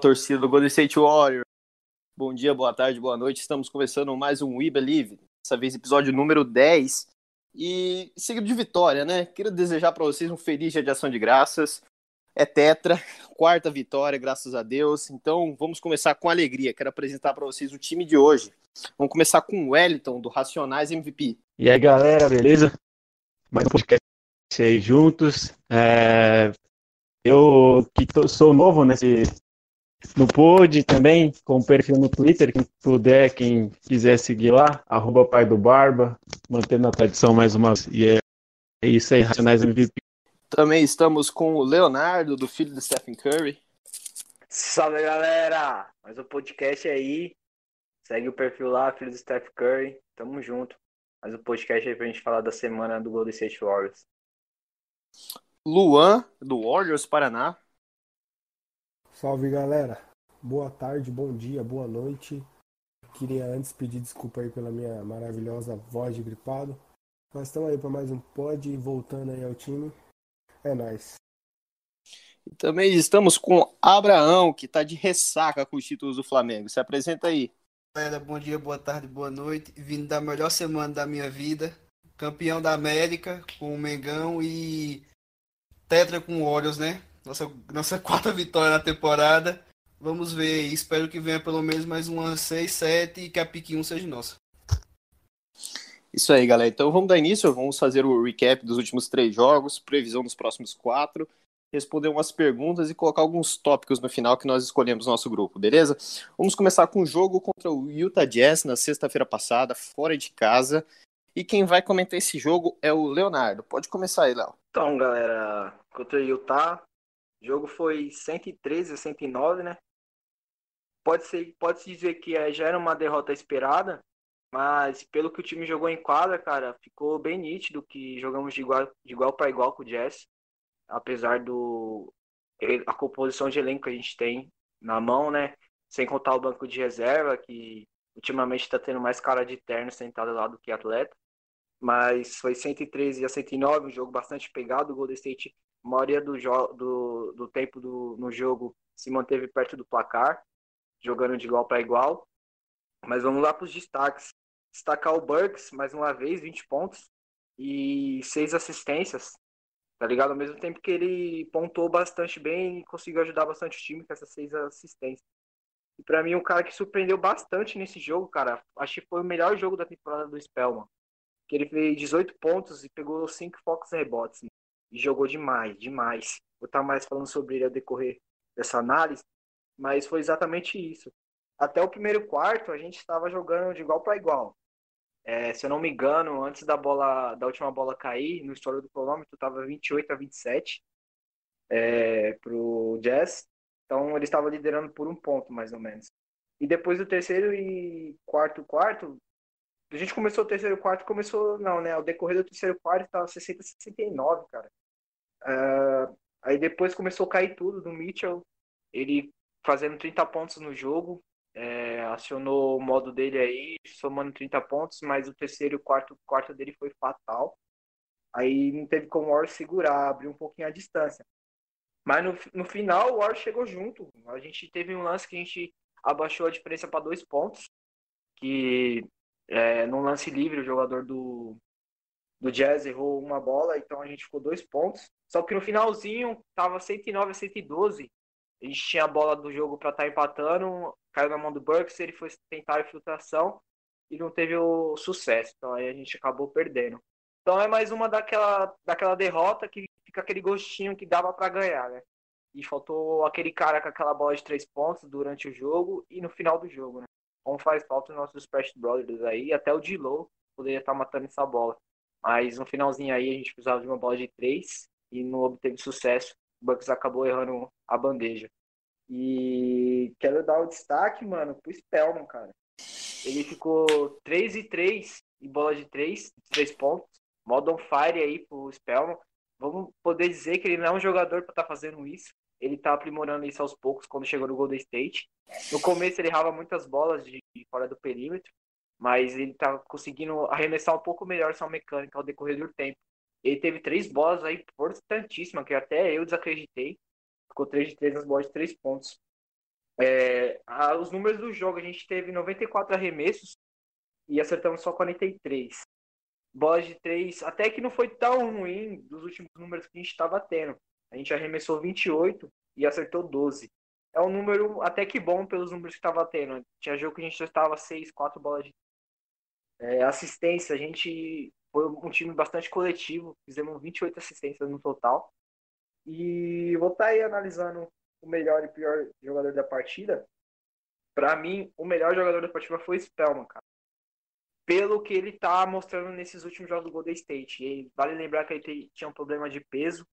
Torcida do Golden State Warriors. Bom dia, boa tarde, boa noite. Estamos começando mais um We Believe. Dessa vez, episódio número 10. E seguido de vitória, né? Quero desejar para vocês um feliz dia de ação de graças. É tetra, quarta vitória, graças a Deus. Então, vamos começar com alegria. Quero apresentar para vocês o time de hoje. Vamos começar com o Wellington, do Racionais MVP. E aí, galera, beleza? Mais um podcast juntos. É, Eu que tô- sou novo nesse no Pod também, com perfil no Twitter, quem puder, quem quiser seguir lá, arroba pai do Barba, mantendo a tradição mais uma vez. E é, é isso aí, Racionais MVP. Também estamos com o Leonardo, do filho do Stephen Curry. Salve galera! Mais um podcast aí. Segue o perfil lá, filho do Steph Curry. Tamo junto. Mais um podcast aí pra gente falar da semana do Golden State Warriors. Luan, do Warriors Paraná. Salve galera, boa tarde, bom dia, boa noite. Queria antes pedir desculpa aí pela minha maravilhosa voz de gripado. Mas estamos aí para mais um pod, voltando aí ao time. É nóis. E também estamos com Abraão, que está de ressaca com os títulos do Flamengo. Se apresenta aí. Galera, bom dia, boa tarde, boa noite. Vindo da melhor semana da minha vida. Campeão da América com o Mengão e Tetra com o né? Nossa, nossa quarta vitória na temporada. Vamos ver, espero que venha pelo menos mais umas 6, 7 e que a pique 1 seja nossa. Isso aí, galera. Então vamos dar início. Vamos fazer o recap dos últimos três jogos, previsão dos próximos quatro, responder umas perguntas e colocar alguns tópicos no final que nós escolhemos no nosso grupo, beleza? Vamos começar com o jogo contra o Utah Jazz na sexta-feira passada, fora de casa. E quem vai comentar esse jogo é o Leonardo. Pode começar aí, Léo. Então, galera, contra o Utah, o jogo foi 113 a 109, né? Pode ser, pode se dizer que eh, já era uma derrota esperada, mas pelo que o time jogou em quadra, cara, ficou bem nítido que jogamos de igual, de igual para igual com o Jazz, apesar do a composição de elenco que a gente tem na mão, né? Sem contar o banco de reserva, que ultimamente está tendo mais cara de terno sentado lá do que atleta. Mas foi 113 a 109, um jogo bastante pegado. O Golden State, a maioria do, do, do tempo do, no jogo, se manteve perto do placar, jogando de igual para igual. Mas vamos lá para os destaques. Destacar o Burks, mais uma vez, 20 pontos e 6 assistências. Tá ligado? Ao mesmo tempo que ele pontuou bastante bem e conseguiu ajudar bastante o time com essas 6 assistências. E para mim, um cara que surpreendeu bastante nesse jogo, cara, acho que foi o melhor jogo da temporada do Spellman. Que ele fez 18 pontos e pegou 5 focos rebotes. né? E jogou demais, demais. Vou estar mais falando sobre ele ao decorrer dessa análise, mas foi exatamente isso. Até o primeiro quarto, a gente estava jogando de igual para igual. É, se eu não me engano, antes da bola, da última bola cair, no histórico do cronômetro, estava 28 a 27 é, pro Jazz. Então ele estava liderando por um ponto, mais ou menos. E depois do terceiro e quarto quarto, a gente começou o terceiro quarto, começou, não, né? O decorrer do terceiro quarto estava 60 a 69, cara. Ah, aí depois começou a cair tudo do Mitchell, ele fazendo 30 pontos no jogo, é, acionou o modo dele aí, somando 30 pontos, mas o terceiro e o quarto, quarto dele foi fatal. Aí não teve como o Warriors segurar, abrir um pouquinho a distância. Mas no, no final o Warriors chegou junto. A gente teve um lance que a gente abaixou a diferença para dois pontos, que é, no lance livre o jogador do, do Jazz errou uma bola, então a gente ficou dois pontos. Só que no finalzinho tava 109 a 112. A gente tinha a bola do jogo para estar tá empatando, caiu na mão do Burks, ele foi tentar a infiltração e não teve o sucesso. Então aí a gente acabou perdendo. Então é mais uma daquela, daquela derrota que fica aquele gostinho que dava para ganhar, né? E faltou aquele cara com aquela bola de três pontos durante o jogo e no final do jogo, né? Como faz falta os nossos Splash Brothers aí, até o Dilo poderia estar tá matando essa bola. Mas no finalzinho aí a gente precisava de uma bola de três e não obteve sucesso. O Bucks acabou errando a bandeja. E quero dar o destaque, mano, pro Spellman, cara. Ele ficou 3 e 3 em bola de 3, 3 pontos. Modo on fire aí pro Spellman. Vamos poder dizer que ele não é um jogador para estar tá fazendo isso. Ele tá aprimorando isso aos poucos quando chegou no Golden State. No começo ele errava muitas bolas de fora do perímetro, mas ele tá conseguindo arremessar um pouco melhor sua mecânica ao decorrer do tempo. Ele teve três bolas aí importantíssimas, que até eu desacreditei. Ficou 3 de 3 nas bolas de 3 pontos. É, a, os números do jogo, a gente teve 94 arremessos e acertamos só 43. Bolas de 3, até que não foi tão ruim dos últimos números que a gente estava tendo. A gente arremessou 28 e acertou 12. É um número até que bom pelos números que estava tendo. Tinha jogo que a gente já estava 6, 4 bolas de é, assistência. A gente foi um time bastante coletivo, fizemos 28 assistências no total. E vou estar tá aí analisando o melhor e pior jogador da partida. Para mim, o melhor jogador da partida foi o Spellman, cara. Pelo que ele tá mostrando nesses últimos jogos do Golden State. E vale lembrar que ele tinha um problema de peso,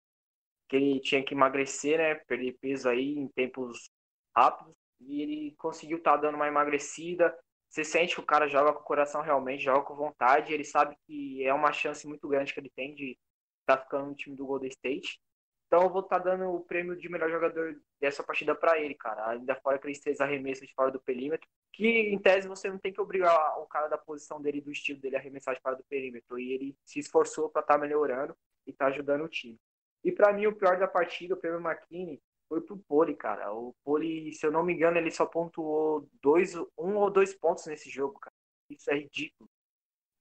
que ele tinha que emagrecer, né? Perder peso aí em tempos rápidos. E ele conseguiu estar tá dando uma emagrecida, você sente que o cara joga com o coração realmente, joga com vontade, ele sabe que é uma chance muito grande que ele tem de estar tá ficando no time do Golden State. Então eu vou estar tá dando o prêmio de melhor jogador dessa partida para ele, cara. Ainda fora aqueles três arremessos de fora do perímetro, que em tese você não tem que obrigar o cara da posição dele, do estilo dele, a arremessar de fora do perímetro. E ele se esforçou para estar tá melhorando e tá ajudando o time. E para mim, o pior da partida, o prêmio McKinney, foi pro Poli, cara. O Poli, se eu não me engano, ele só pontuou dois, um ou dois pontos nesse jogo, cara. Isso é ridículo.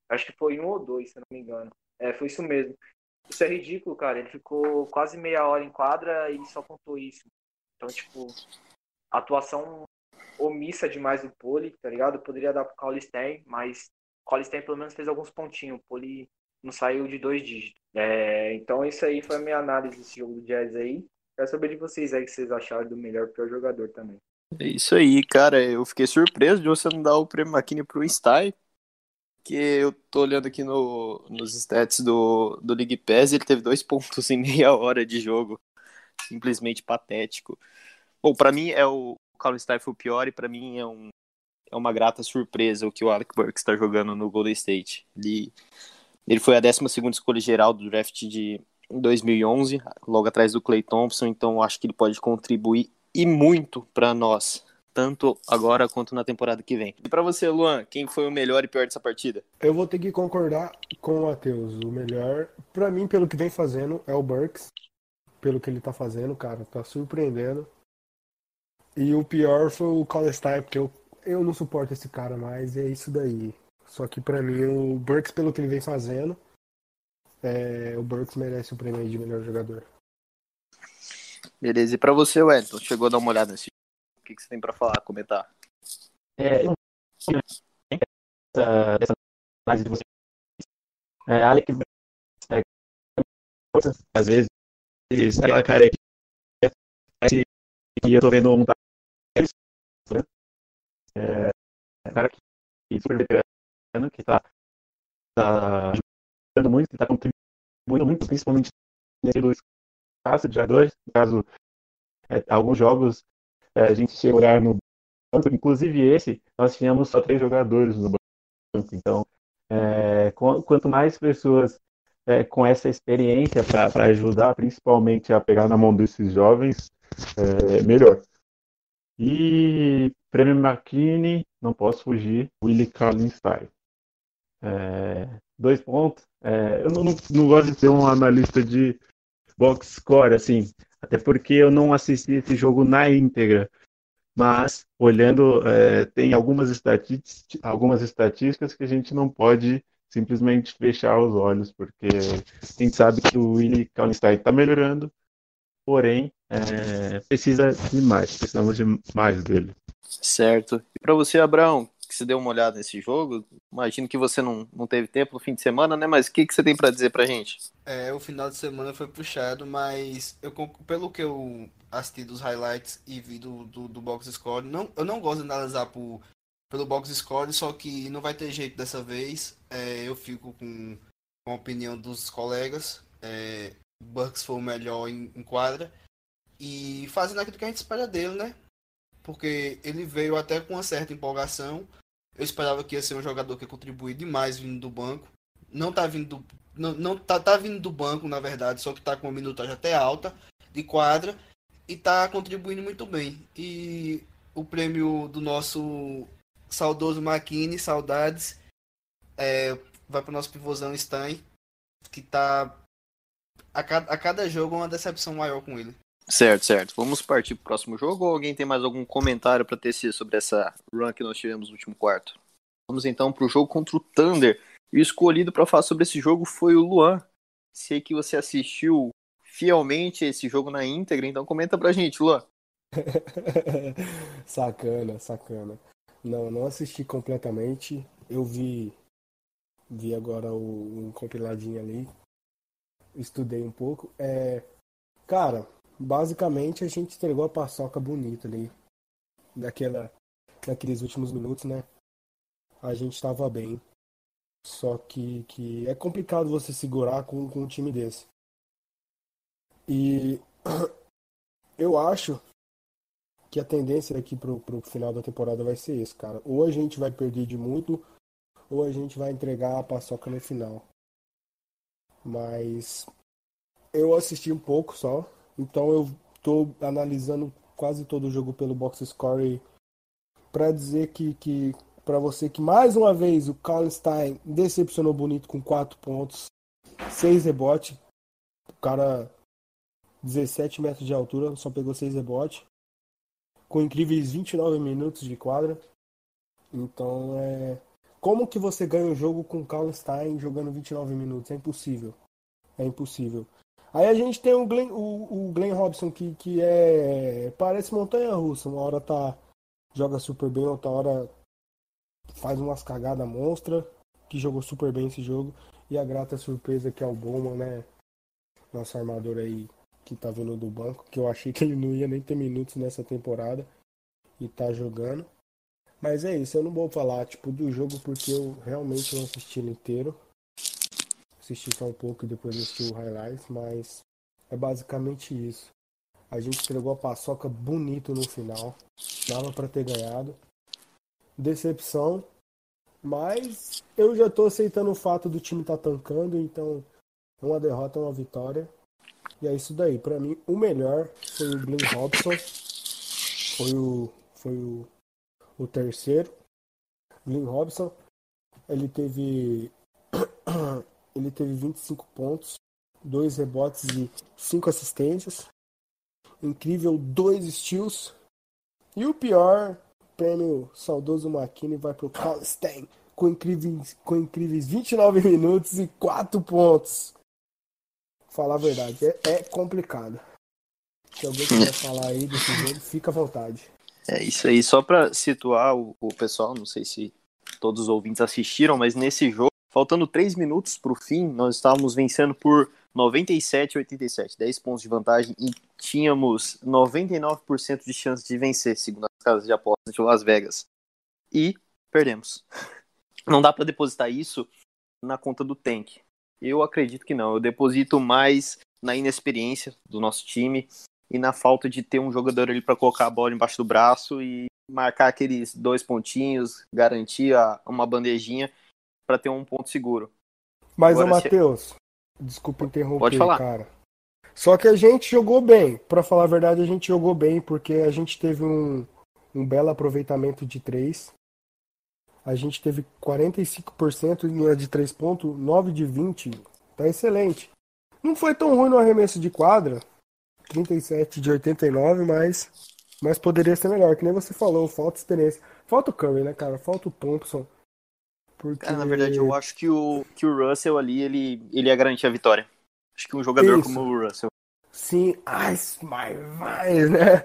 Acho que foi um ou dois, se eu não me engano. É, foi isso mesmo. Isso é ridículo, cara. Ele ficou quase meia hora em quadra e só pontuou isso. Então, tipo, atuação omissa demais do Poli, tá ligado? Poderia dar pro Colistein, mas o Colistein pelo menos fez alguns pontinhos. O Poli não saiu de dois dígitos. É, então, isso aí foi a minha análise desse jogo do Jazz aí. Quero saber de vocês aí que vocês acharam do melhor pior jogador também. É isso aí, cara. Eu fiquei surpreso de você não dar o prêmio McKinney pro Stein. Que eu tô olhando aqui no, nos stats do, do League Pass, ele teve dois pontos em meia hora de jogo. Simplesmente patético. Bom, para mim é o, o Colin Stein foi o pior e para mim é, um, é uma grata surpresa o que o Alec Burks está jogando no Golden State. Ele, ele foi a 12 escolha geral do draft de em 2011, logo atrás do Clay Thompson, então acho que ele pode contribuir e muito para nós, tanto agora quanto na temporada que vem. E para você, Luan, quem foi o melhor e pior dessa partida? Eu vou ter que concordar com o Matheus. O melhor, para mim, pelo que vem fazendo, é o Burks. Pelo que ele tá fazendo, cara, tá surpreendendo. E o pior foi o Colestein, porque eu, eu não suporto esse cara mais, é isso daí. Só que para mim, o Burks, pelo que ele vem fazendo, é, o Burks merece o prêmio de melhor jogador. Beleza, e pra você, Wellington, chegou a dar uma olhada nesse O que, que você tem pra falar, comentar? É, eu essa, dessa análise de vocês. É, Alec, é, às vezes, aquela cara que parece que eu tô vendo um né? é, é cara que super veterano, que tá, tá ajudando muito, que tá contribuindo muito, principalmente nesse espaço de jogadores. No caso, é, alguns jogos é, a gente chega a olhar no banco, inclusive esse, nós tínhamos só três jogadores no banco. Então, é, quanto mais pessoas é, com essa experiência para ajudar, principalmente a pegar na mão desses jovens, é, melhor. E Prêmio McKinney, não posso fugir, Willie Collins É, dois pontos. É, eu não, não, gosto de ser um analista de box score, assim, até porque eu não assisti esse jogo na íntegra. Mas, olhando, é, tem algumas, algumas estatísticas que a gente não pode simplesmente fechar os olhos, porque a gente sabe que o Willie Kallenstein está melhorando, porém é, precisa de mais, precisamos de mais dele. Certo. E para você, Abraão, que você deu uma olhada nesse jogo, imagino que você não, não teve tempo no fim de semana, né? Mas o que, que você tem para dizer pra gente? É, o final de semana foi puxado, mas eu, pelo que eu assisti dos highlights e vi do, do, do box score, não, eu não gosto de analisar por, pelo box score, só que não vai ter jeito dessa vez. É, eu fico com, com a opinião dos colegas. É, Bucks foi o melhor em, em quadra. E fazendo aquilo que a gente espera dele, né? porque ele veio até com uma certa empolgação. Eu esperava que ia ser um jogador que ia contribuir demais vindo do banco. Não tá vindo do, não, não tá, tá vindo do banco, na verdade, só que tá com uma minutagem até alta de quadra e tá contribuindo muito bem. E o prêmio do nosso saudoso Maquini, saudades, é, vai para o nosso pivôzão Stein, que tá a cada, a cada jogo uma decepção maior com ele. Certo, certo. Vamos partir para o próximo jogo ou alguém tem mais algum comentário para tecer sobre essa run que nós tivemos no último quarto? Vamos então para o jogo contra o Thunder. E o escolhido para falar sobre esse jogo foi o Luan. Sei que você assistiu fielmente esse jogo na íntegra, então comenta pra gente, Luan. sacana, sacana. Não, não assisti completamente. Eu vi vi agora o um compiladinho ali. Estudei um pouco. É, cara, basicamente a gente entregou a paçoca bonita ali. Daquela, naqueles últimos minutos, né? A gente estava bem. Só que, que é complicado você segurar com, com um time desse. E eu acho que a tendência aqui pro, pro final da temporada vai ser esse, cara. Ou a gente vai perder de muito, ou a gente vai entregar a paçoca no final. Mas eu assisti um pouco só, então eu estou analisando quase todo o jogo pelo box score para dizer que, que para você que mais uma vez o Kallenstein decepcionou bonito com 4 pontos, 6 rebotes. O cara 17 metros de altura, só pegou 6 rebotes. Com incríveis 29 minutos de quadra. Então é. Como que você ganha um jogo com o Kallenstein jogando 29 minutos? É impossível. É impossível. Aí a gente tem o Glenn, o, o Glenn Robson, que, que é. Parece montanha russa. Uma hora tá. Joga super bem, outra hora faz umas cagadas monstra. Que jogou super bem esse jogo. E a grata surpresa que é o Bowman, né? Nosso armador aí que tá vindo do banco. Que eu achei que ele não ia nem ter minutos nessa temporada. E tá jogando. Mas é isso, eu não vou falar tipo do jogo porque eu realmente não assisti ele inteiro assisti só um pouco e depois assisti o highlights, mas é basicamente isso. A gente entregou a paçoca bonito no final, dava para ter ganhado. Decepção, mas eu já tô aceitando o fato do time tá tancando, então uma derrota uma vitória. E é isso daí. Para mim, o melhor foi o Glenn Robson. Foi o, foi o, o terceiro. Glenn Robson. Ele teve ele teve 25 pontos, 2 rebotes e 5 assistências. Incrível, 2 steals. E o pior, prêmio saudoso McKinney vai para o Stein com incríveis, com incríveis 29 minutos e 4 pontos. Falar a verdade, é, é complicado. Se alguém quiser falar aí desse jogo, fica à vontade. É isso aí, só para situar o, o pessoal, não sei se todos os ouvintes assistiram, mas nesse jogo Faltando 3 minutos para o fim, nós estávamos vencendo por 97 a 87, 10 pontos de vantagem e tínhamos 99% de chance de vencer, segundo as casas de apostas de Las Vegas. E perdemos. Não dá para depositar isso na conta do tank. Eu acredito que não. Eu deposito mais na inexperiência do nosso time e na falta de ter um jogador ali para colocar a bola embaixo do braço e marcar aqueles dois pontinhos, garantir uma bandejinha para ter um ponto seguro. Mas, o Matheus, se... desculpa interromper, Pode falar. cara. Só que a gente jogou bem. Para falar a verdade, a gente jogou bem porque a gente teve um, um belo aproveitamento de 3. A gente teve 45% de 3 pontos, 9 de 20. Tá excelente. Não foi tão ruim no arremesso de quadra. 37 de 89, mas mas poderia ser melhor, que nem você falou, falta experiência. Falta o Curry, né, cara? Falta o Thompson. Porque... Cara, na verdade, eu acho que o, que o Russell ali, ele, ele ia garantir a vitória. Acho que um jogador Isso. como o Russell. Sim, mas vai, né?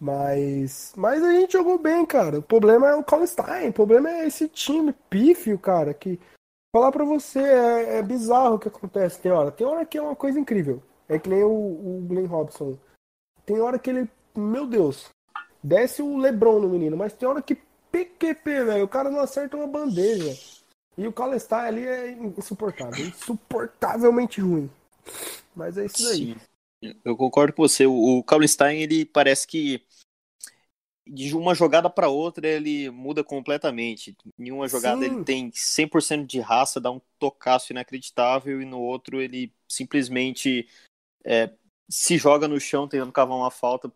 Mas, mas a gente jogou bem, cara. O problema é o Colin Stein, o problema é esse time pífio, cara, que falar pra você é, é bizarro o que acontece. Tem hora, tem hora que é uma coisa incrível. É que nem o, o Glenn Robson. Tem hora que ele, meu Deus, desce o LeBron no menino, mas tem hora que PQP, velho, o cara não acerta uma bandeja. E o Stein ali é insuportável, insuportavelmente ruim. Mas é isso daí. Sim, eu concordo com você. O, o Kallenstein, ele parece que de uma jogada para outra ele muda completamente. Em uma jogada Sim. ele tem 100% de raça, dá um tocaço inacreditável, e no outro ele simplesmente é, se joga no chão tentando cavar uma falta,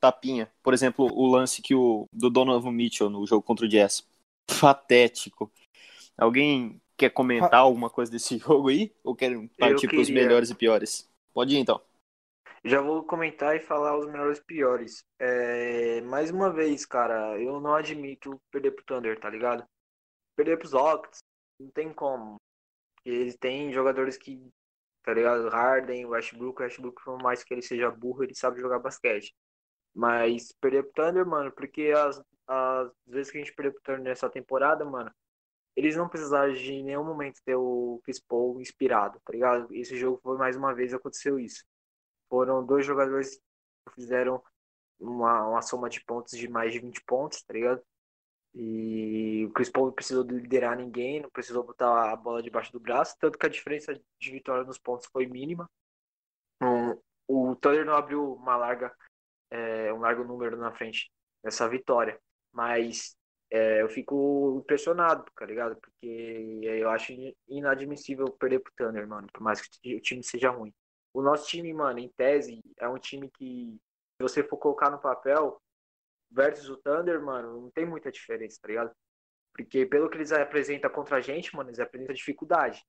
tapinha. Por exemplo, o lance que o do Donovan Mitchell no jogo contra o Jazz. Patético. Alguém quer comentar alguma coisa desse jogo aí? Ou quer partir para os melhores e piores? Pode ir então. Já vou comentar e falar os melhores e piores. É, mais uma vez, cara, eu não admito perder pro Thunder, tá ligado? Perder pros Rockets, não tem como. Porque eles têm jogadores que, tá ligado? Harden, Westbrook, Westbrook, por mais que ele seja burro, ele sabe jogar basquete. Mas perder pro Thunder, mano, porque as, as vezes que a gente perdeu pro Thunder nessa temporada, mano, eles não precisaram de em nenhum momento ter o Chris Paul inspirado, tá ligado? Esse jogo foi mais uma vez aconteceu isso. Foram dois jogadores que fizeram uma, uma soma de pontos de mais de 20 pontos, tá ligado? E o Chris Paul não precisou liderar ninguém, não precisou botar a bola debaixo do braço, tanto que a diferença de vitória nos pontos foi mínima. Um, o Thunder não abriu uma larga, é, um largo número na frente nessa vitória, mas é, eu fico impressionado, tá ligado? Porque eu acho inadmissível perder pro Thunder, mano, por mais que o time seja ruim. O nosso time, mano, em tese, é um time que, se você for colocar no papel, versus o Thunder, mano, não tem muita diferença, tá ligado? Porque pelo que eles apresentam contra a gente, mano, eles apresentam dificuldade.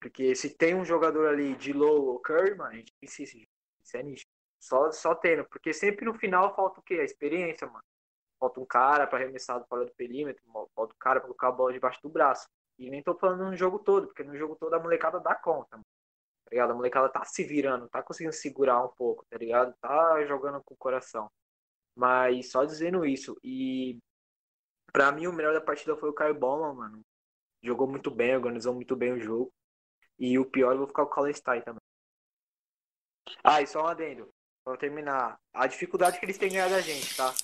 Porque se tem um jogador ali de low ou Curry, mano, a gente precisa. Isso é nítido. Só, só tendo. Porque sempre no final falta o quê? A experiência, mano. Falta um cara para arremessar fora do perímetro, falta um cara para colocar a bola debaixo do braço. E nem tô falando no jogo todo, porque no jogo todo a molecada dá conta, mano. Tá ligado? A molecada tá se virando, tá conseguindo segurar um pouco, tá ligado? Tá jogando com o coração. Mas só dizendo isso. E pra mim o melhor da partida foi o Caio Bowman, mano. Jogou muito bem, organizou muito bem o jogo. E o pior eu vou ficar com o Colin Stein também. Ah, e só um adendo. Pra terminar. A dificuldade que eles têm ganhado a gente, tá?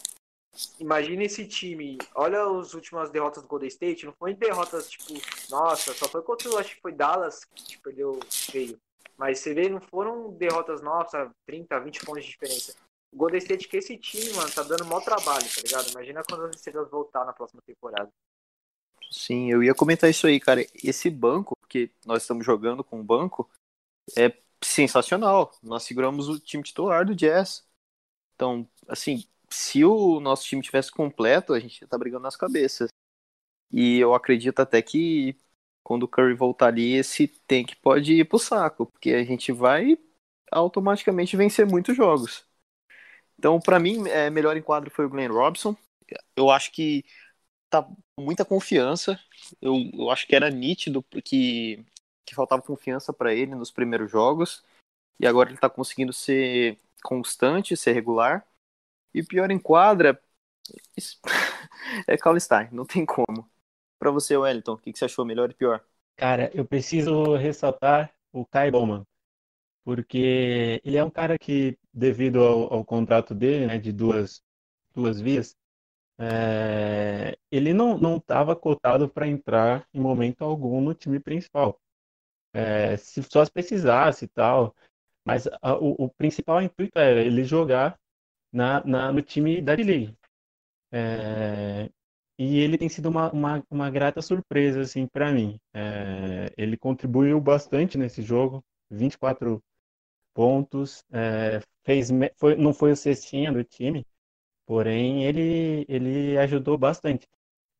Imagina esse time. Olha as últimas derrotas do Golden State. Não foi derrotas tipo, nossa, só foi contra o acho que foi Dallas que perdeu feio. Mas você vê, não foram derrotas nossa, 30, 20 pontos de diferença. O Golden State que esse time, mano, tá dando maior trabalho, tá ligado? Imagina quando as estrelas voltar na próxima temporada. Sim, eu ia comentar isso aí, cara. Esse banco, que nós estamos jogando com o banco, é sensacional. Nós seguramos o time titular do Jazz. Então, assim, se o nosso time tivesse completo, a gente ia estar brigando nas cabeças. E eu acredito até que quando o Curry voltar ali, esse tank pode ir pro saco, porque a gente vai automaticamente vencer muitos jogos. Então, para mim, é, melhor em quadro foi o Glenn Robson. Eu acho que tá muita confiança. Eu, eu acho que era nítido que, que faltava confiança para ele nos primeiros jogos. E agora ele tá conseguindo ser constante, ser regular. E pior em quadra é Kallenstein, não tem como. Para você, Wellington, o que, que você achou melhor e pior? Cara, eu preciso ressaltar o Kai Bowman, porque ele é um cara que, devido ao, ao contrato dele, né, de duas, duas vias, é, ele não estava cotado para entrar em momento algum no time principal. É, se só se precisasse e tal, mas a, o, o principal intuito era ele jogar na, na, no time da D-League. É, e ele tem sido uma, uma, uma grata surpresa assim, para mim. É, ele contribuiu bastante nesse jogo, 24 pontos, é, fez, foi, não foi o cestinha do time, porém ele, ele ajudou bastante.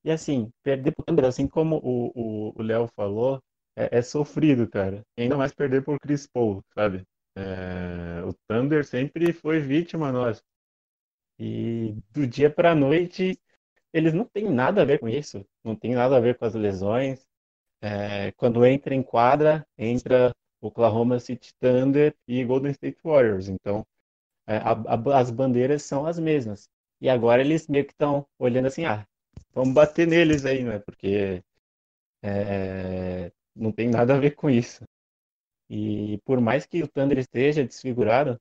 E assim, perder pro Thunder, assim como o Léo falou, é, é, sofrido, cara. E ainda mais perder por Chris Paul, sabe? É, o Thunder sempre foi vítima nossa. E do dia para noite, eles não têm nada a ver com isso. Não tem nada a ver com as lesões. é, quando entra em quadra, entra Oklahoma City Thunder e Golden State Warriors. Então, é, a, a, as bandeiras são as mesmas. E agora eles meio que estão olhando assim, ah, vamos bater neles aí, né? Porque é, não tem nada a ver com isso. E por mais que o Thunder esteja desfigurado,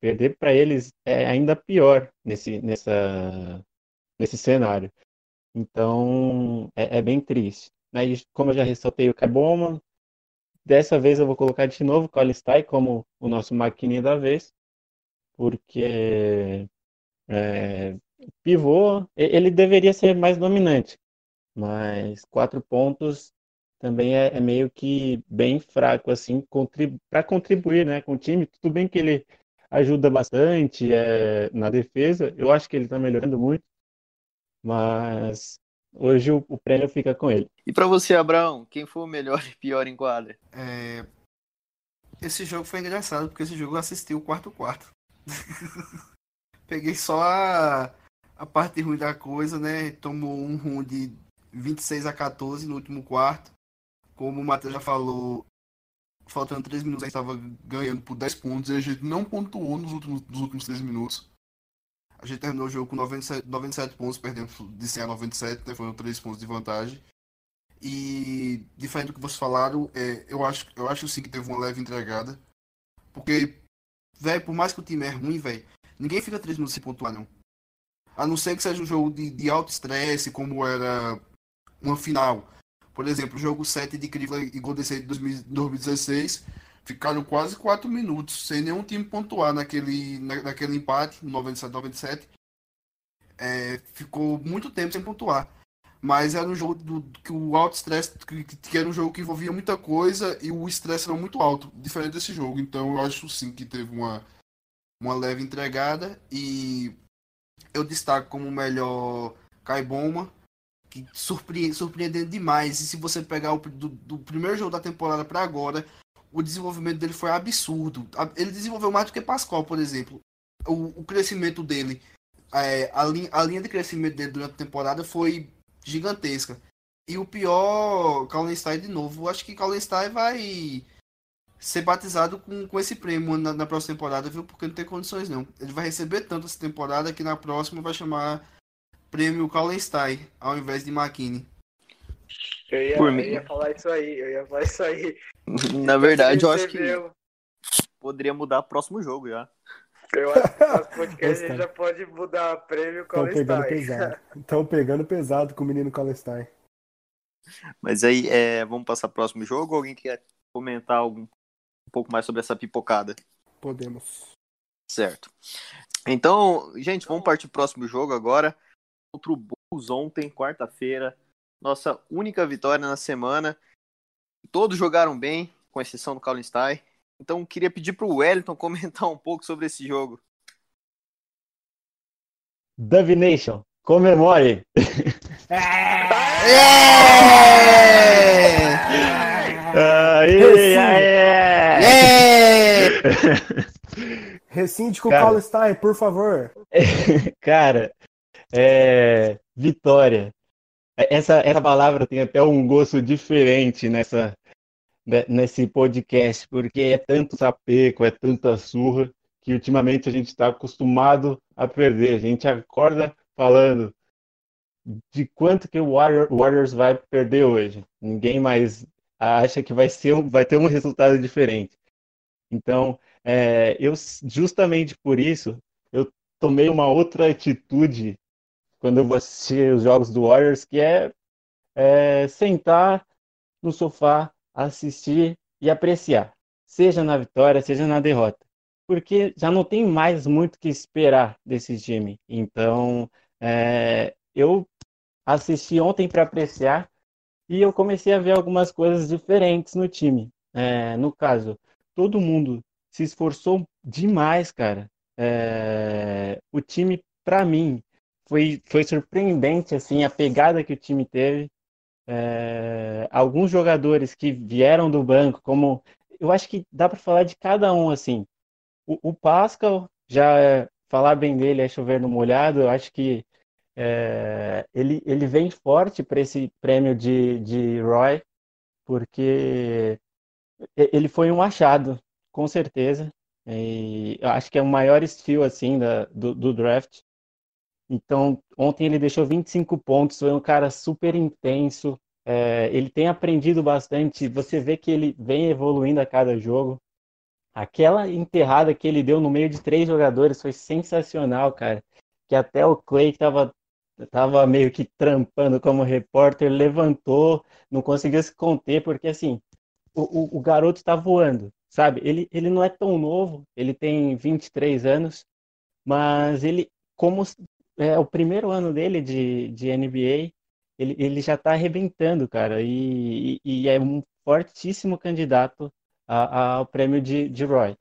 perder para eles é ainda pior nesse, nessa, nesse cenário. Então, é, é bem triste. Aí, como eu já ressaltei o Bowman, dessa vez eu vou colocar de novo o Colin Stein como o nosso maquininha da vez, porque é, pivô, ele deveria ser mais dominante, mas quatro pontos também é, é meio que bem fraco, assim, contribu para contribuir né, com o time. Tudo bem que ele ajuda bastante é, na defesa, eu acho que ele está melhorando muito, mas hoje o, o, prêmio fica com ele. E para você, Abraão, quem foi o melhor e pior em quadra? É... Esse jogo foi engraçado, porque esse jogo eu assisti o quarto-quarto. Peguei só a, a parte ruim da coisa, né? Tomou um ruim de 26 a 14 no último quarto. Como o Matheus já falou, faltando 3 minutos a gente estava ganhando por 10 pontos e a gente não pontuou nos últimos, nos últimos 3 minutos. A gente terminou o jogo com 97, 97 pontos, perdendo de 100 a 97, né? Foram 3 pontos de vantagem. E, diferente do que vocês falaram, é, eu, acho, eu acho sim que teve uma leve entregada. Porque, velho, por mais que o time é ruim, velho, ninguém fica 3 minutos sem pontuar, não. A não ser que seja um jogo de, de alto estresse, como era uma final. Por exemplo, o jogo 7 de Cleveland e Golden State de 2016 ficaram quase 4 minutos sem nenhum time pontuar naquele, na, naquele empate, 97-97. É, ficou muito tempo sem pontuar. Mas era um jogo do, que o alto estresse, que, que, era um jogo que envolvia muita coisa e o estresse era muito alto, diferente desse jogo. Então eu acho sim que teve uma, uma leve entregada e eu destaco como melhor Kai que surpreende, surpreendendo demais. E se você pegar o do, do primeiro jogo da temporada para agora, o desenvolvimento dele foi absurdo. Ele desenvolveu mais do que Pascoal, por exemplo. O, o crescimento dele, é, a, linha, a linha de crescimento dele durante a temporada foi gigantesca. E o pior, Kallenstein de novo. Acho que Kallenstein vai ser batizado com, com esse prêmio na, na, próxima temporada, viu? Porque não tem condições não. Ele vai receber tanto essa temporada que na próxima vai chamar prêmio Kallenstein ao invés de McKinney. Eu ia, Por eu ia falar isso aí, eu ia falar isso aí. Na verdade, eu acho que poderia mudar o próximo jogo já. Eu acho que nosso podcast a gente já pode mudar prêmio Estão pegando pesado. Estão pegando pesado com o menino Kallenstein. Mas aí, é, vamos passar pro próximo jogo? Alguém quer comentar algum um pouco mais sobre essa pipocada. Podemos. Certo. Então, gente, vamos partir pro próximo jogo agora. Contra o Bulls ontem, quarta-feira. Nossa única vitória na semana. Todos jogaram bem, com exceção do Colin Stein. Então, queria pedir pro Wellington comentar um pouco sobre esse jogo. Dove Nation, comemore! É! Aê, aê! Recinte com o Paulo Stein, por favor. Cara, é, vitória. Essa, essa palavra tem até um gosto diferente nessa, né, nesse podcast, porque é tanto sapeco, é tanta surra, que ultimamente a gente está acostumado a perder. A gente acorda falando de quanto que o Warriors vai perder hoje. Ninguém mais acha que vai, ser, vai ter um resultado diferente. Então, é, eu justamente por isso, eu tomei uma outra atitude quando eu vou assistir os jogos do Warriors, que é, é sentar no sofá, assistir e apreciar, seja na vitória, seja na derrota. Porque já não tem mais muito que esperar desse time. Então, é, eu assisti ontem para apreciar e eu comecei a ver algumas coisas diferentes no time. É, no caso, todo mundo se esforçou demais, cara. É, o time, para mim, foi, foi surpreendente assim a pegada que o time teve. É, alguns jogadores que vieram do banco, como eu acho que dá para falar de cada um assim. O, o Pascal, já falar bem dele é chover no molhado. Eu acho que é, ele, ele vem forte para esse prêmio de, de Roy. porque ele foi um achado, com certeza. E acho que é o maior estilo assim da, do, do draft. Então, ontem ele deixou 25 pontos, foi um cara super intenso. É, ele tem aprendido bastante. Você vê que ele vem evoluindo a cada jogo. Aquela enterrada que ele deu no meio de três jogadores foi sensacional, cara. Que até o Clay estava tava meio que trampando como repórter, levantou, não conseguiu se conter, porque assim, o, o, o garoto está voando, sabe? Ele, ele não é tão novo, ele tem 23 anos, mas ele, como é o primeiro ano dele de, de NBA, ele, ele já está arrebentando, cara, e, e, é um fortíssimo candidato a, a, ao prêmio de, de Roy.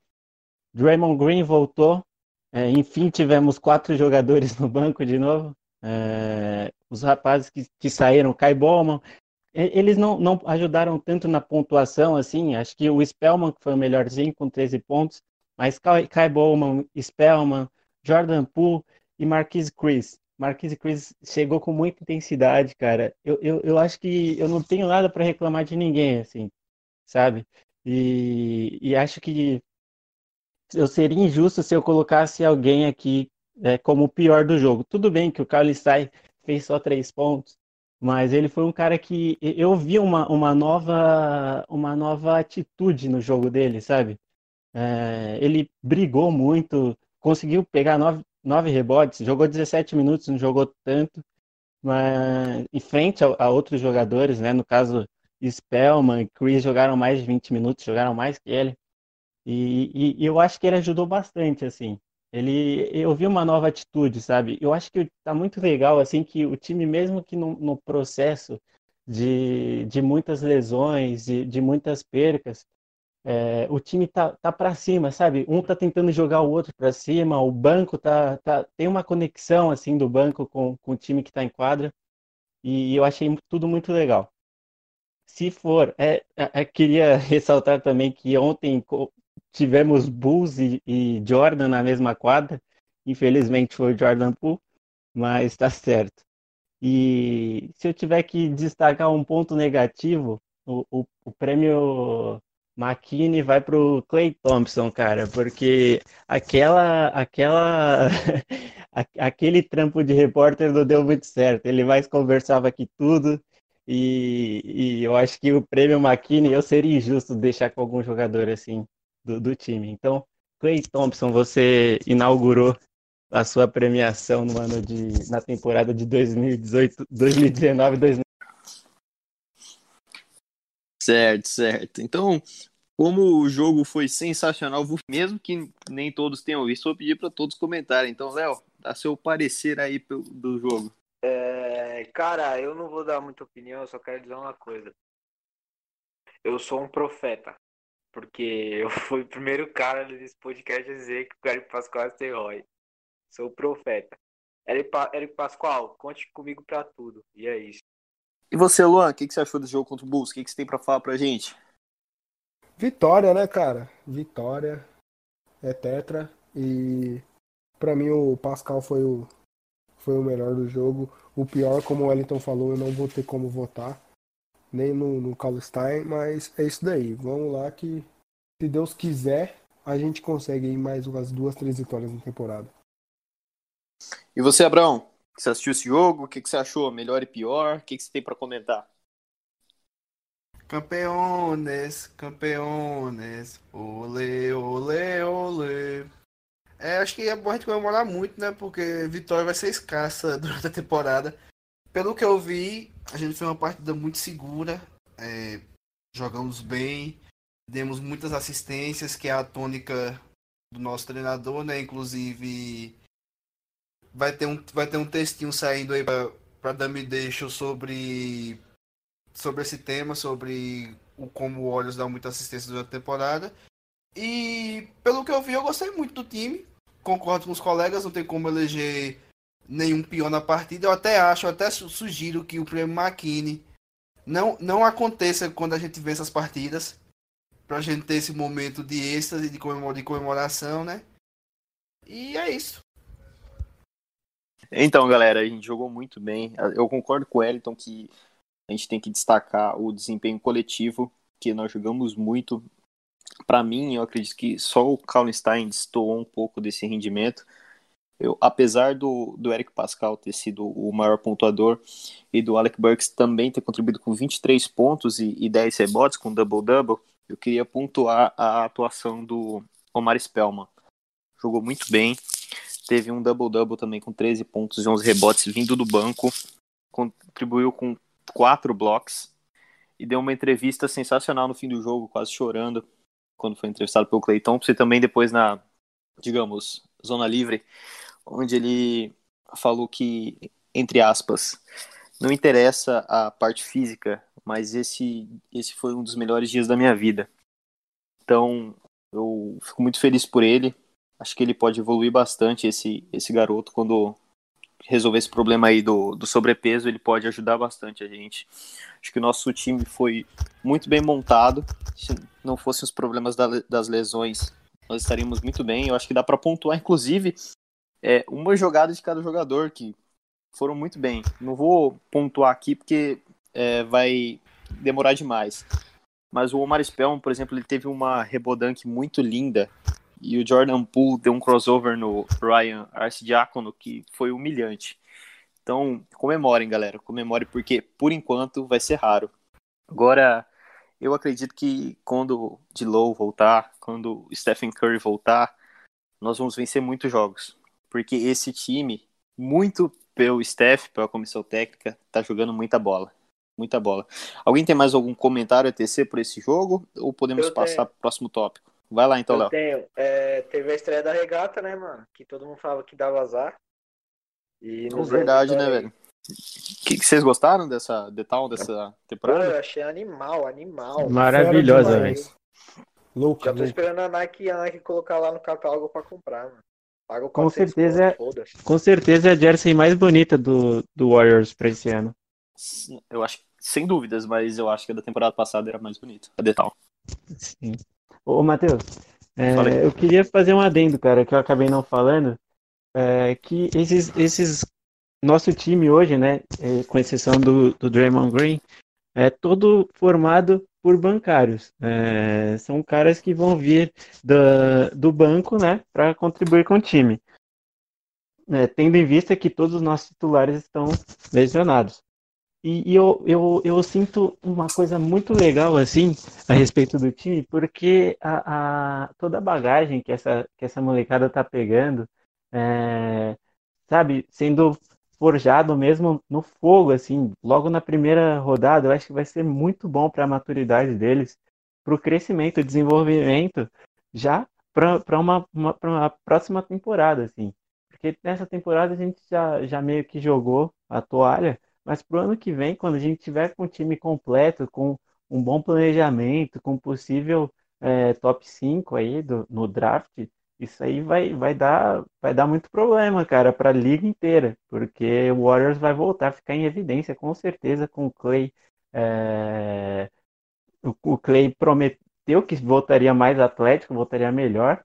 Draymond Green voltou, é, enfim, tivemos quatro jogadores no banco de novo. É, os rapazes que, que saíram, Kai Bowman, eles não, não ajudaram tanto na pontuação, assim, acho que o Spellman foi o melhorzinho com 13 pontos, mas Kai, Kai Bowman, Spellman, Jordan Poole e Marquise Chris. Marquise Chris chegou com muita intensidade, cara. Eu, eu, eu acho que eu não tenho nada para reclamar de ninguém, assim, sabe? E, e acho que eu seria injusto se eu colocasse alguém aqui é, como o pior do jogo. Tudo bem que o Carlos Sai fez só três pontos, mas ele foi um cara que eu vi uma, uma, nova, uma nova atitude no jogo dele, sabe? É, ele brigou muito, conseguiu pegar nove, nove rebotes, jogou 17 minutos, não jogou tanto, mas em frente a, a outros jogadores, né? No caso, Spellman e Chris jogaram mais de 20 minutos, jogaram mais que ele. E, e, e eu acho que ele ajudou bastante, assim. Ele, eu vi uma nova atitude, sabe? Eu acho que tá muito legal, assim, que o time, mesmo que no, no processo de, de muitas lesões, de, de muitas percas, é, o time tá, tá para cima, sabe? Um tá tentando jogar o outro para cima, o banco tá, tá tem uma conexão assim do banco com, com o time que está em quadra e eu achei tudo muito legal. Se for, é, é, é queria ressaltar também que ontem tivemos Bulls e, e, Jordan na mesma quadra. Infelizmente foi o Jordan Poole, mas está certo. E se eu tiver que destacar um ponto negativo, o, o, o prêmio McKinney vai para o Clay Thompson, cara, porque aquela, aquela, aquele trampo de repórter não deu muito certo. Ele mais conversava aqui tudo e, e eu acho que o prêmio McKinney eu seria injusto deixar com algum jogador assim do, do time. Então, Clay Thompson, você inaugurou a sua premiação no ano de na temporada de 2018, 2019, 2020. Certo, certo. Então, como o jogo foi sensacional, mesmo que nem todos tenham visto, vou pedir para todos comentarem. Então, Léo, dá seu parecer aí do jogo. É, cara, eu não vou dar muita opinião, eu só quero dizer uma coisa. Eu sou um profeta. Porque eu fui o primeiro cara desse podcast a dizer que o Eric Pascoal é esterói. Sou profeta. Eric Pascoal, conte comigo pra tudo. E é isso. E você, Luan, o que, que você achou do jogo contra o Bulls? O que, que você tem pra falar pra gente? Vitória, né, cara? Vitória. É tetra. E pra mim o Pascal foi o, foi o melhor do jogo. O pior, como o Wellington falou, eu não vou ter como votar nem no, no Stein, mas é isso daí. Vamos lá que, se Deus quiser, a gente consegue ir mais umas duas, três vitórias na temporada. E você, Abrão? Você assistiu esse jogo? O que, que você achou? Melhor e pior? O que, que você tem para comentar? Campeones, campeones, ole, ole, ole. É, acho que é bom a gente comemorar muito, né? Porque vitória vai ser escassa durante a temporada pelo que eu vi, a gente fez uma partida muito segura, é, jogamos bem, demos muitas assistências, que é a tônica do nosso treinador, né? Inclusive, vai ter um, vai ter um textinho saindo aí para Dami Deixo sobre, sobre esse tema, sobre o como o Olhos dá muita assistência durante a temporada. E pelo que eu vi, eu gostei muito do time. Concordo com os colegas, não tem como eleger nenhum pior na partida. Eu até acho, eu até sugiro que o prêmio McKinney não, não aconteça quando a gente vê essas partidas. Pra gente ter esse momento de êxtase, de comemoração, né? E é isso. Então, galera, a gente jogou muito bem. Eu concordo com o Wellington que a gente tem que destacar o desempenho coletivo, que nós jogamos muito. Para mim, eu acredito que só o Kallenstein destoou um pouco desse rendimento. Eu, apesar do, do Eric Pascal ter sido o maior pontuador e do Alec Burks também ter contribuído com 23 pontos e, e 10 rebotes com double-double, eu queria pontuar a atuação do Omar Spellman. Jogou muito bem, teve um double-double também com 13 pontos e 11 rebotes vindo do banco, contribuiu com quatro blocos e deu uma entrevista sensacional no fim do jogo, quase chorando quando foi entrevistado pelo Clay Thompson e também depois na, digamos, zona livre, onde ele falou que, entre aspas, não interessa a parte física, mas esse, esse foi um dos melhores dias da minha vida. Então, eu fico muito feliz por ele. Acho que ele pode evoluir bastante, esse, esse garoto, quando resolver esse problema aí do, do sobrepeso, ele pode ajudar bastante a gente. Acho que o nosso time foi muito bem montado. Se não fossem os problemas da, das lesões, nós estaríamos muito bem. Eu acho que dá para pontuar, inclusive, é, uma jogada de cada jogador que foram muito bem. Não vou pontuar aqui porque é, vai demorar demais. Mas o Omar Spellman, por exemplo, ele teve uma rebodank muito linda e o Jordan Poole deu um crossover no Ryan Arcidiacono que foi humilhante. Então, comemorem, galera. Comemorem porque, por enquanto, vai ser raro. Agora, eu acredito que quando de Low voltar, quando o Stephen Curry voltar, nós vamos vencer muitos jogos. Porque esse time, muito pelo Steph, pela comissão técnica, tá jogando muita bola. Muita bola. Alguém tem mais algum comentário a tecer por esse jogo? Ou podemos eu passar para o próximo tópico? Vai lá então, Léo. Tenho. É, teve a estreia da regata, né, mano? Que todo mundo falava que dava azar. E é verdade, né, velho? Que, que vocês gostaram dessa detal dessa temporada? Pô, eu achei animal, animal. Maravilhosa, velho. Louco, Já tô esperando a Nike, a Nike colocar lá no catálogo pra comprar, mano. Pago com certeza, conto, com certeza é a jersey mais bonita do, do Warriors pra esse ano. Eu acho, sem dúvidas, mas eu acho que a da temporada passada era mais bonita, a detal. Sim. Ô, Matheus, é, eu queria fazer um adendo, cara, que eu acabei não falando, é, que esses, esses nosso time hoje, né, é, com exceção do, do Draymond Green, é todo formado por bancários. É, são caras que vão vir do, do banco, né, para contribuir com o time. É, tendo em vista que todos os nossos titulares estão lesionados. E, e eu, eu, eu sinto uma coisa muito legal, assim, a respeito do time, porque a, a toda a bagagem que essa, que essa molecada tá pegando, é, sabe, sendo forjado mesmo no fogo, assim, logo na primeira rodada, eu acho que vai ser muito bom para a maturidade deles, para o crescimento desenvolvimento, já para uma, uma, uma próxima temporada, assim. Porque nessa temporada a gente já, já meio que jogou a toalha, mas para o ano que vem, quando a gente tiver com o time completo, com um bom planejamento, com possível é, top 5 aí do, no draft, isso aí vai, vai, dar, vai dar muito problema, cara, para a liga inteira, porque o Warriors vai voltar a ficar em evidência, com certeza, com o Clay. É... O, o Clay prometeu que voltaria mais atlético, voltaria melhor,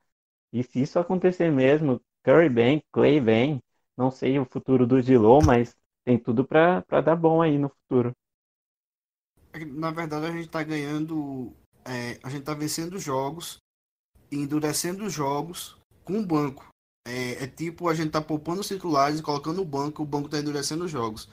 e se isso acontecer mesmo, Curry bem, Clay bem, não sei o futuro do Gilou, mas tem tudo para dar bom aí no futuro. Na verdade, a gente está ganhando, é, a gente está vencendo jogos, endurecendo jogos com o banco. É, é, tipo a gente tá poupando os titulares e colocando o banco, o banco tá endurecendo jogos.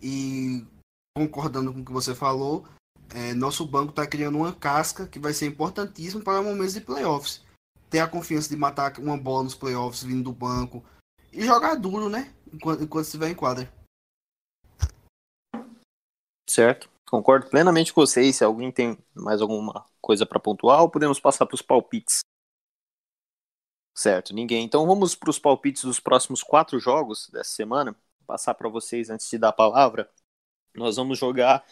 E concordando com o que você falou, é, nosso banco tá criando uma casca que vai ser importantíssimo para momentos de playoffs. Ter a confiança de matar uma bola nos playoffs vindo do banco e jogar duro, né? Enquanto, enquanto estiver em quadra. Certo. Concordo plenamente com vocês. Se alguém tem mais alguma coisa para pontuar, podemos passar para os palpites. Certo, ninguém. Então vamos para os palpites dos próximos quatro jogos dessa semana. Vou passar para vocês antes de dar a palavra. Nós vamos jogar.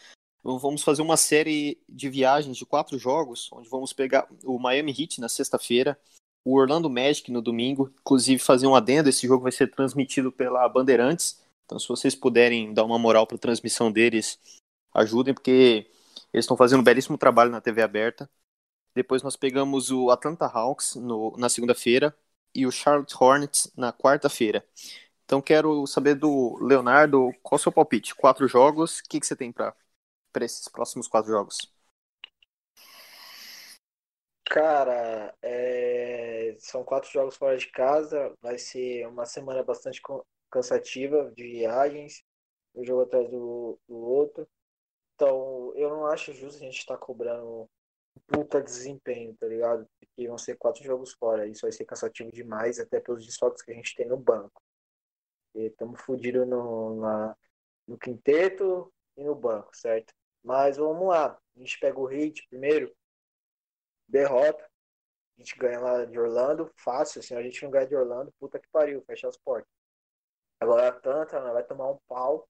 Vamos fazer uma série de viagens de quatro jogos, onde vamos pegar o Miami Heat na sexta-feira, o Orlando Magic no domingo. Inclusive, fazer um adendo: esse jogo vai ser transmitido pela Bandeirantes. Então, se vocês puderem dar uma moral para a transmissão deles, ajudem, porque eles estão fazendo um belíssimo trabalho na TV aberta. Depois nós pegamos o Atlanta Hawks no, na segunda-feira e o Charlotte Hornets na quarta-feira. Então quero saber do Leonardo, qual o seu palpite? Quatro jogos, o que, que você tem para para esses próximos quatro jogos? Cara, é, são quatro jogos fora de casa. Vai ser uma semana bastante cansativa de viagens, um jogo atrás do, do outro. Então, eu não acho justo a gente estar tá cobrando puta desempenho, tá ligado? Porque vão ser quatro jogos fora. Isso vai ser cansativo demais, até pelos desfalques que a gente tem no banco. Estamos fodidos no, na, no quinteto e no banco, certo? Mas vamos lá. A gente pega o hit primeiro, derrota. A gente ganha lá de Orlando, fácil. Assim, a gente não ganha de Orlando, puta que pariu, fecha as portas. Agora a Atlanta vai tomar um pau,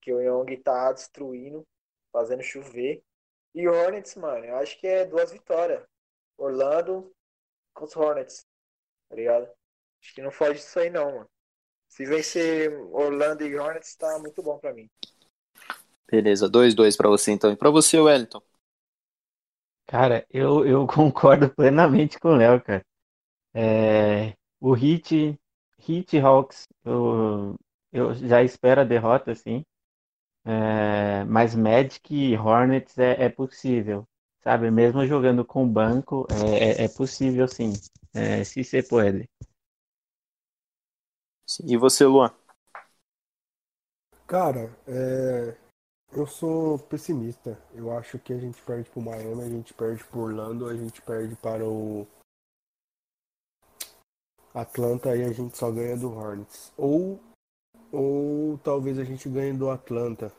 que o Young tá destruindo, fazendo chover. E Hornets, mano, eu acho que é duas vitórias. Orlando com os Hornets, tá ligado? Acho que não foge disso aí não, mano. Se vencer Orlando e Hornets, tá muito bom pra mim. Beleza, 2-2 pra você então. E pra você, Wellington? Cara, eu, eu concordo plenamente com o Léo, cara. É, o Hit, Hit Hawks, eu, eu já espero a derrota, sim. É, mas Magic e Hornets é, é, possível, sabe? Mesmo jogando com banco, é, é, é possível sim, é, se você pode. E você, Luan? Cara, é, eu sou pessimista. Eu acho que a gente perde pro Miami, a gente perde pro Orlando, a gente perde para o Atlanta e a gente só ganha do Hornets. Ou ou talvez a gente ganhe do Atlanta.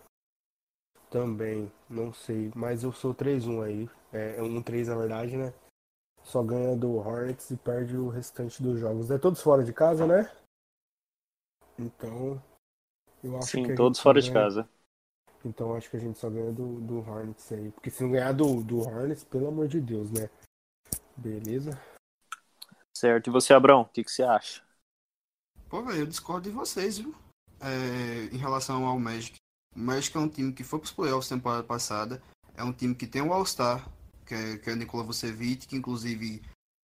Também, não sei. Mas eu sou 3-1 aí. É 1-3 na verdade, né? Só ganha do Hornets e perde o restante dos jogos. É todos fora de casa, né? Então. Eu acho Sim, que todos fora ganha... de casa. Então acho que a gente só ganha do, do Hornets aí. Porque se não ganhar do, do Hornets, pelo amor de Deus, né? Beleza? Certo. E você, Abrão, o que, que você acha? Pô, velho, eu discordo de vocês, viu? É, em relação ao Magic. O Magic é um time que foi para os playoffs temporada passada. É um time que tem um All-Star, que é, que é o Nikola Vucevic, que inclusive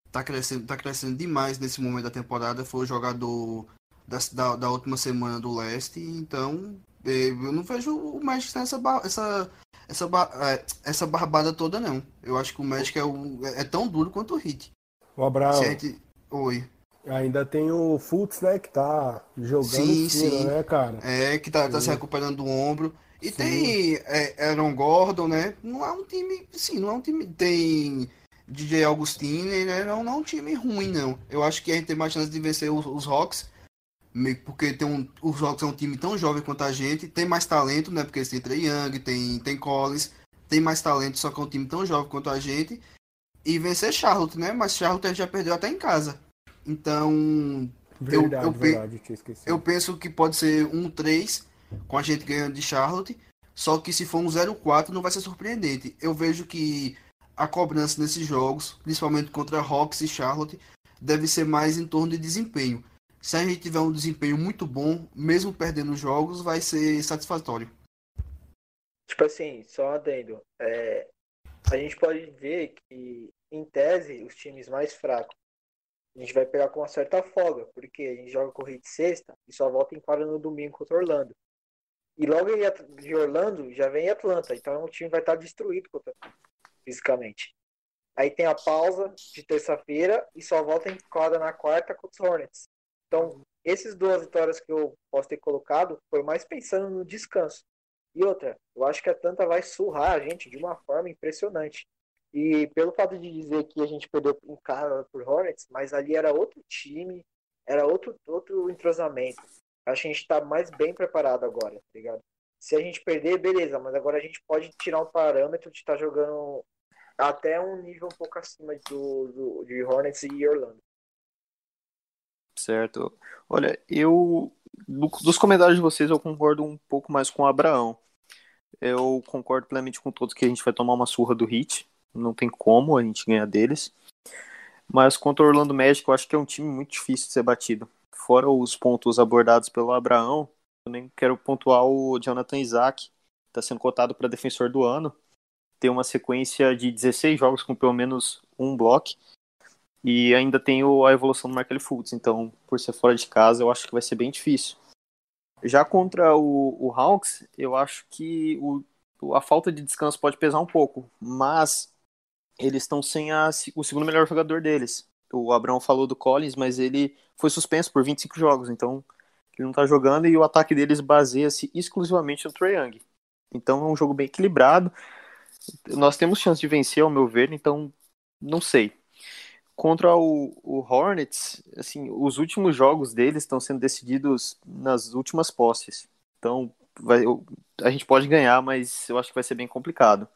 está crescendo, tá crescendo demais nesse momento da temporada. Foi o jogador da, da, da última semana do leste. Então, é, eu não vejo o Magic sem essa, essa, essa, é, essa barbada toda, não. Eu acho que o Magic é, o, é tão duro quanto o Hit. O Abraão. Gente... Oi. Ainda tem o Fultz, né, que tá jogando sim, fino, sim. né, cara? É, que tá, tá se recuperando do ombro. E sim. tem é, Aaron Gordon, né? Não é um time, sim, não é um time. Tem DJ Augustine, né? Não, não é um time ruim, não. Eu acho que a gente tem mais chance de vencer os, os Hawks. Porque tem um, os Hawks é um time tão jovem quanto a gente. Tem mais talento, né? Porque tem Trey Young, tem, tem Collins. Tem mais talento, só que é um time tão jovem quanto a gente. E vencer Charlotte, né? Mas Charlotte já perdeu até em casa. Então, verdade, eu, eu, verdade, eu penso que pode ser um 3 com a gente ganhando de Charlotte. Só que se for um 0-4 não vai ser surpreendente. Eu vejo que a cobrança nesses jogos, principalmente contra Hawks e Charlotte, deve ser mais em torno de desempenho. Se a gente tiver um desempenho muito bom, mesmo perdendo jogos, vai ser satisfatório. Tipo assim, só adendo. É, a gente pode ver que, em tese, os times mais fracos a gente vai pegar com uma certa folga, porque a gente joga corrida de sexta e só volta em quadra no domingo contra Orlando. E logo de Orlando já vem Atlanta, então o time vai estar destruído contra, fisicamente. Aí tem a pausa de terça-feira e só volta em quadra na quarta contra os Hornets. Então, essas duas vitórias que eu posso ter colocado foi mais pensando no descanso. E outra, eu acho que a Atlanta vai surrar a gente de uma forma impressionante. E pelo fato de dizer que a gente perdeu um cara por Hornets, mas ali era outro time, era outro, outro entrosamento. Acho que a gente está mais bem preparado agora, tá ligado? Se a gente perder, beleza, mas agora a gente pode tirar um parâmetro de estar tá jogando até um nível um pouco acima do, do, de Hornets e Orlando. Certo. Olha, eu. Dos comentários de vocês, eu concordo um pouco mais com o Abraão. Eu concordo plenamente com todos que a gente vai tomar uma surra do Hit não tem como a gente ganhar deles. Mas contra o Orlando Magic, eu acho que é um time muito difícil de ser batido. Fora os pontos abordados pelo Abraão, eu nem quero pontuar o Jonathan Isaac, está sendo cotado para defensor do ano. Tem uma sequência de 16 jogos com pelo menos um bloco. E ainda tem a evolução do Markel Fultz. Então, por ser fora de casa, eu acho que vai ser bem difícil. Já contra o, o Hawks, eu acho que o a falta de descanso pode pesar um pouco, mas eles estão sem a, o segundo melhor jogador deles. O Abraão falou do Collins, mas ele foi suspenso por 25 jogos, então ele não tá jogando e o ataque deles baseia-se exclusivamente no Trae Young. Então é um jogo bem equilibrado. Nós temos chance de vencer, ao meu ver, então não sei. Contra o, o Hornets, assim, os últimos jogos deles estão sendo decididos nas últimas posses. Então vai, a gente pode ganhar, mas eu acho que vai ser bem complicado.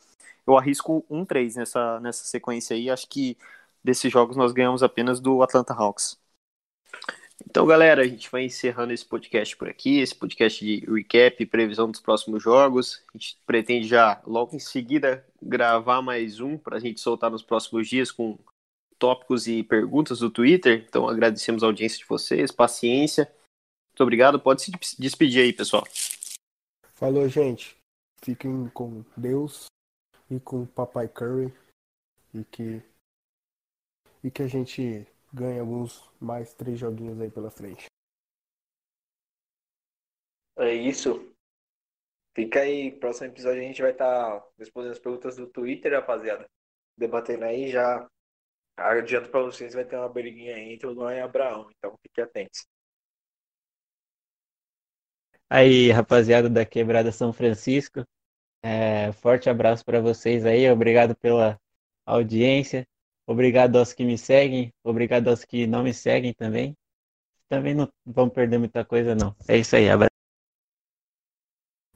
Eu arrisco um 3 nessa, nessa sequência aí. Acho que desses jogos nós ganhamos apenas do Atlanta Hawks. Então, galera, a gente vai encerrando esse podcast por aqui, esse podcast de recap e previsão dos próximos jogos. A gente pretende já logo em seguida gravar mais um para a gente soltar nos próximos dias com tópicos e perguntas do Twitter. Então, agradecemos a audiência de vocês, paciência. Muito obrigado. Pode se despedir aí, pessoal. Falou, gente. Fiquem com Deus e com o Papai Curry e que e que a gente ganhe alguns mais três joguinhos aí pela frente. É isso. Fica aí, próximo episódio a gente vai estar tá respondendo as perguntas do Twitter, rapaziada. Debatendo aí já. Adianto para vocês, vai ter uma briguinha entre o Luan e o Abraão, então fiquem atentos. Aí, rapaziada da Quebrada São Francisco, é, forte abraço para vocês aí, obrigado pela audiência. Obrigado aos que me seguem, obrigado aos que não me seguem também. Também não vão perder muita coisa, não. É isso aí, abraço.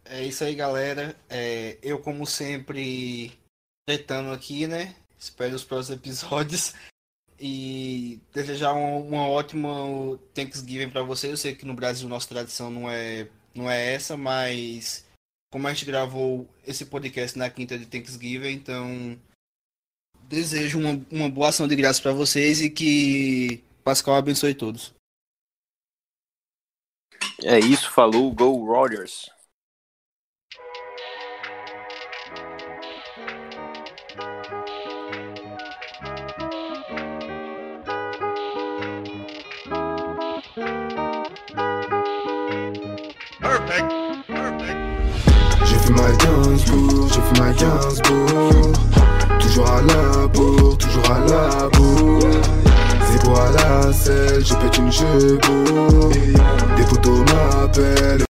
É isso aí, galera. É, eu, como sempre, tretando aqui, né? Espero os próximos episódios. E desejar uma, ótima Thanksgiving para vocês. Eu sei que no Brasil nossa tradição não é, não é essa, mas como a gente gravou esse podcast na quinta de Thanksgiving, então desejo uma, uma boa ação de graça para vocês e que Pascal abençoe todos. É isso, falou, Go Warriors. ma Gainsbourg, j'ai fait ma Gainsbourg Toujours à la bourre, toujours à la bourre. Zéro à la selle, je pète une chevaux Des photos m'appellent.